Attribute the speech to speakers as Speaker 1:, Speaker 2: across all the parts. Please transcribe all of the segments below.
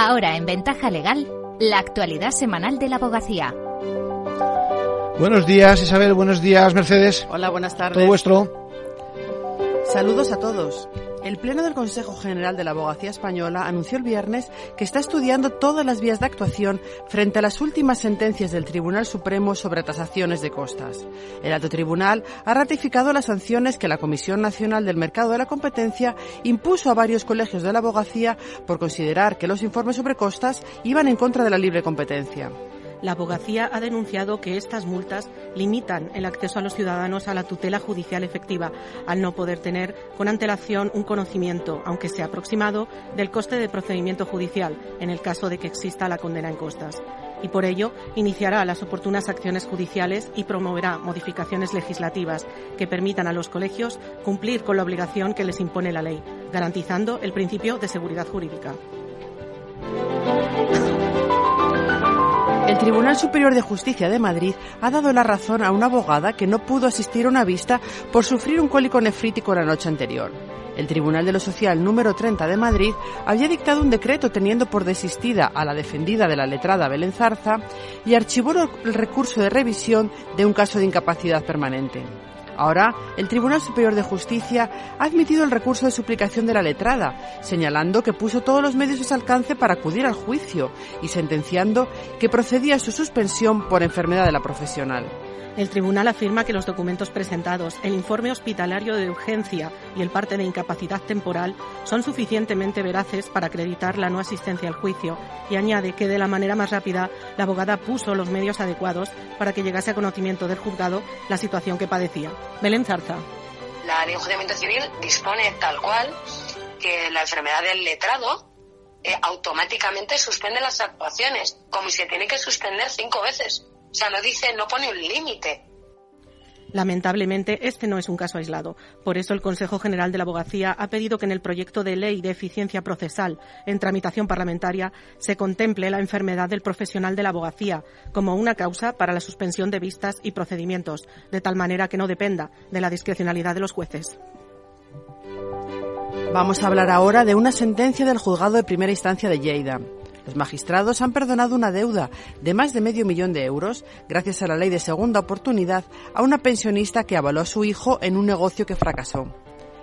Speaker 1: Ahora en Ventaja Legal, la actualidad semanal de la abogacía.
Speaker 2: Buenos días Isabel, buenos días Mercedes.
Speaker 3: Hola, buenas tardes.
Speaker 2: Todo vuestro.
Speaker 3: Saludos a todos. El Pleno del Consejo General de la Abogacía Española anunció el viernes que está estudiando todas las vías de actuación frente a las últimas sentencias del Tribunal Supremo sobre tasaciones de costas. El alto tribunal ha ratificado las sanciones que la Comisión Nacional del Mercado de la Competencia impuso a varios colegios de la abogacía por considerar que los informes sobre costas iban en contra de la libre competencia.
Speaker 4: La abogacía ha denunciado que estas multas limitan el acceso a los ciudadanos a la tutela judicial efectiva, al no poder tener con antelación un conocimiento, aunque sea aproximado, del coste de procedimiento judicial, en el caso de que exista la condena en costas. Y por ello iniciará las oportunas acciones judiciales y promoverá modificaciones legislativas que permitan a los colegios cumplir con la obligación que les impone la ley, garantizando el principio de seguridad jurídica.
Speaker 3: El Tribunal Superior de Justicia de Madrid ha dado la razón a una abogada que no pudo asistir a una vista por sufrir un cólico nefrítico la noche anterior. El Tribunal de lo Social número 30 de Madrid había dictado un decreto teniendo por desistida a la defendida de la letrada Belén Zarza y archivó el recurso de revisión de un caso de incapacidad permanente. Ahora, el Tribunal Superior de Justicia ha admitido el recurso de suplicación de la letrada, señalando que puso todos los medios a su alcance para acudir al juicio y sentenciando que procedía su suspensión por enfermedad de la profesional.
Speaker 4: El tribunal afirma que los documentos presentados, el informe hospitalario de urgencia y el parte de incapacidad temporal son suficientemente veraces para acreditar la no asistencia al juicio y añade que de la manera más rápida la abogada puso los medios adecuados para que llegase a conocimiento del juzgado la situación que padecía. Belén Zarza.
Speaker 5: La ley de enjuiciamiento civil dispone tal cual que la enfermedad del letrado eh, automáticamente suspende las actuaciones, como si se tiene que suspender cinco veces. O sea, no dice, no pone un límite.
Speaker 4: Lamentablemente, este no es un caso aislado. Por eso, el Consejo General de la Abogacía ha pedido que en el proyecto de ley de eficiencia procesal en tramitación parlamentaria se contemple la enfermedad del profesional de la abogacía como una causa para la suspensión de vistas y procedimientos, de tal manera que no dependa de la discrecionalidad de los jueces.
Speaker 3: Vamos a hablar ahora de una sentencia del juzgado de primera instancia de Lleida. Los magistrados han perdonado una deuda de más de medio millón de euros gracias a la ley de segunda oportunidad a una pensionista que avaló a su hijo en un negocio que fracasó.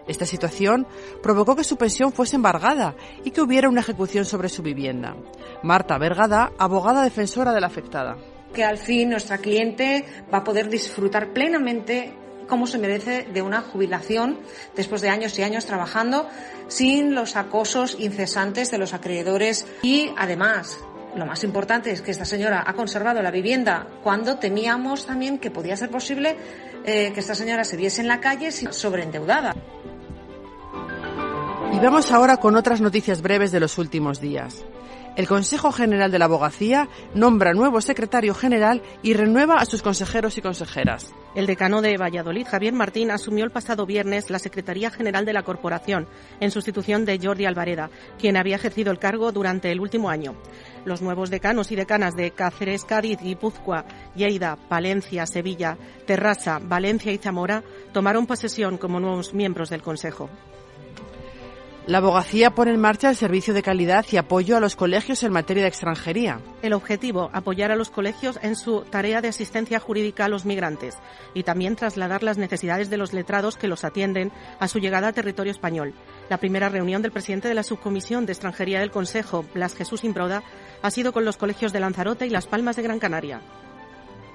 Speaker 3: Esta situación provocó que su pensión fuese embargada y que hubiera una ejecución sobre su vivienda. Marta Vergada, abogada defensora de la afectada.
Speaker 6: Que al fin nuestra cliente va a poder disfrutar plenamente como se merece de una jubilación después de años y años trabajando sin los acosos incesantes de los acreedores y además lo más importante es que esta señora ha conservado la vivienda cuando temíamos también que podía ser posible eh, que esta señora se viese en la calle sobreendeudada.
Speaker 3: Y vamos ahora con otras noticias breves de los últimos días. El Consejo General de la Abogacía nombra nuevo secretario general y renueva a sus consejeros y consejeras.
Speaker 4: El decano de Valladolid, Javier Martín, asumió el pasado viernes la Secretaría General de la Corporación, en sustitución de Jordi Alvareda, quien había ejercido el cargo durante el último año. Los nuevos decanos y decanas de Cáceres, Cádiz, Guipúzcoa, Lleida, Palencia, Sevilla, Terrassa, Valencia y Zamora tomaron posesión como nuevos miembros del Consejo.
Speaker 3: La abogacía pone en marcha el servicio de calidad y apoyo a los colegios en materia de extranjería.
Speaker 4: El objetivo, apoyar a los colegios en su tarea de asistencia jurídica a los migrantes y también trasladar las necesidades de los letrados que los atienden a su llegada a territorio español. La primera reunión del presidente de la Subcomisión de Extranjería del Consejo, Blas Jesús Imbroda, ha sido con los colegios de Lanzarote y Las Palmas de Gran Canaria.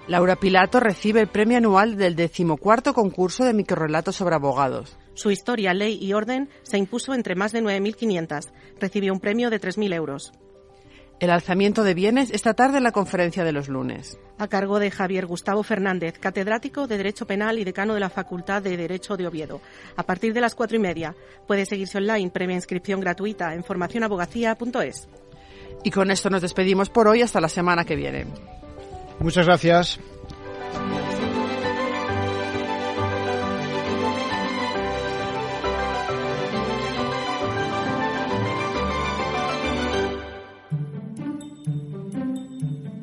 Speaker 3: Laura Pilato recibe el premio anual del decimocuarto concurso de microrelatos sobre abogados.
Speaker 4: Su historia, ley y orden se impuso entre más de 9.500. Recibió un premio de 3.000 euros.
Speaker 3: El alzamiento de bienes esta tarde en la conferencia de los lunes.
Speaker 4: A cargo de Javier Gustavo Fernández, catedrático de Derecho Penal y decano de la Facultad de Derecho de Oviedo. A partir de las cuatro y media puede seguirse online, previa inscripción gratuita en formacionabogacía.es.
Speaker 3: Y con esto nos despedimos por hoy hasta la semana que viene.
Speaker 2: Muchas gracias.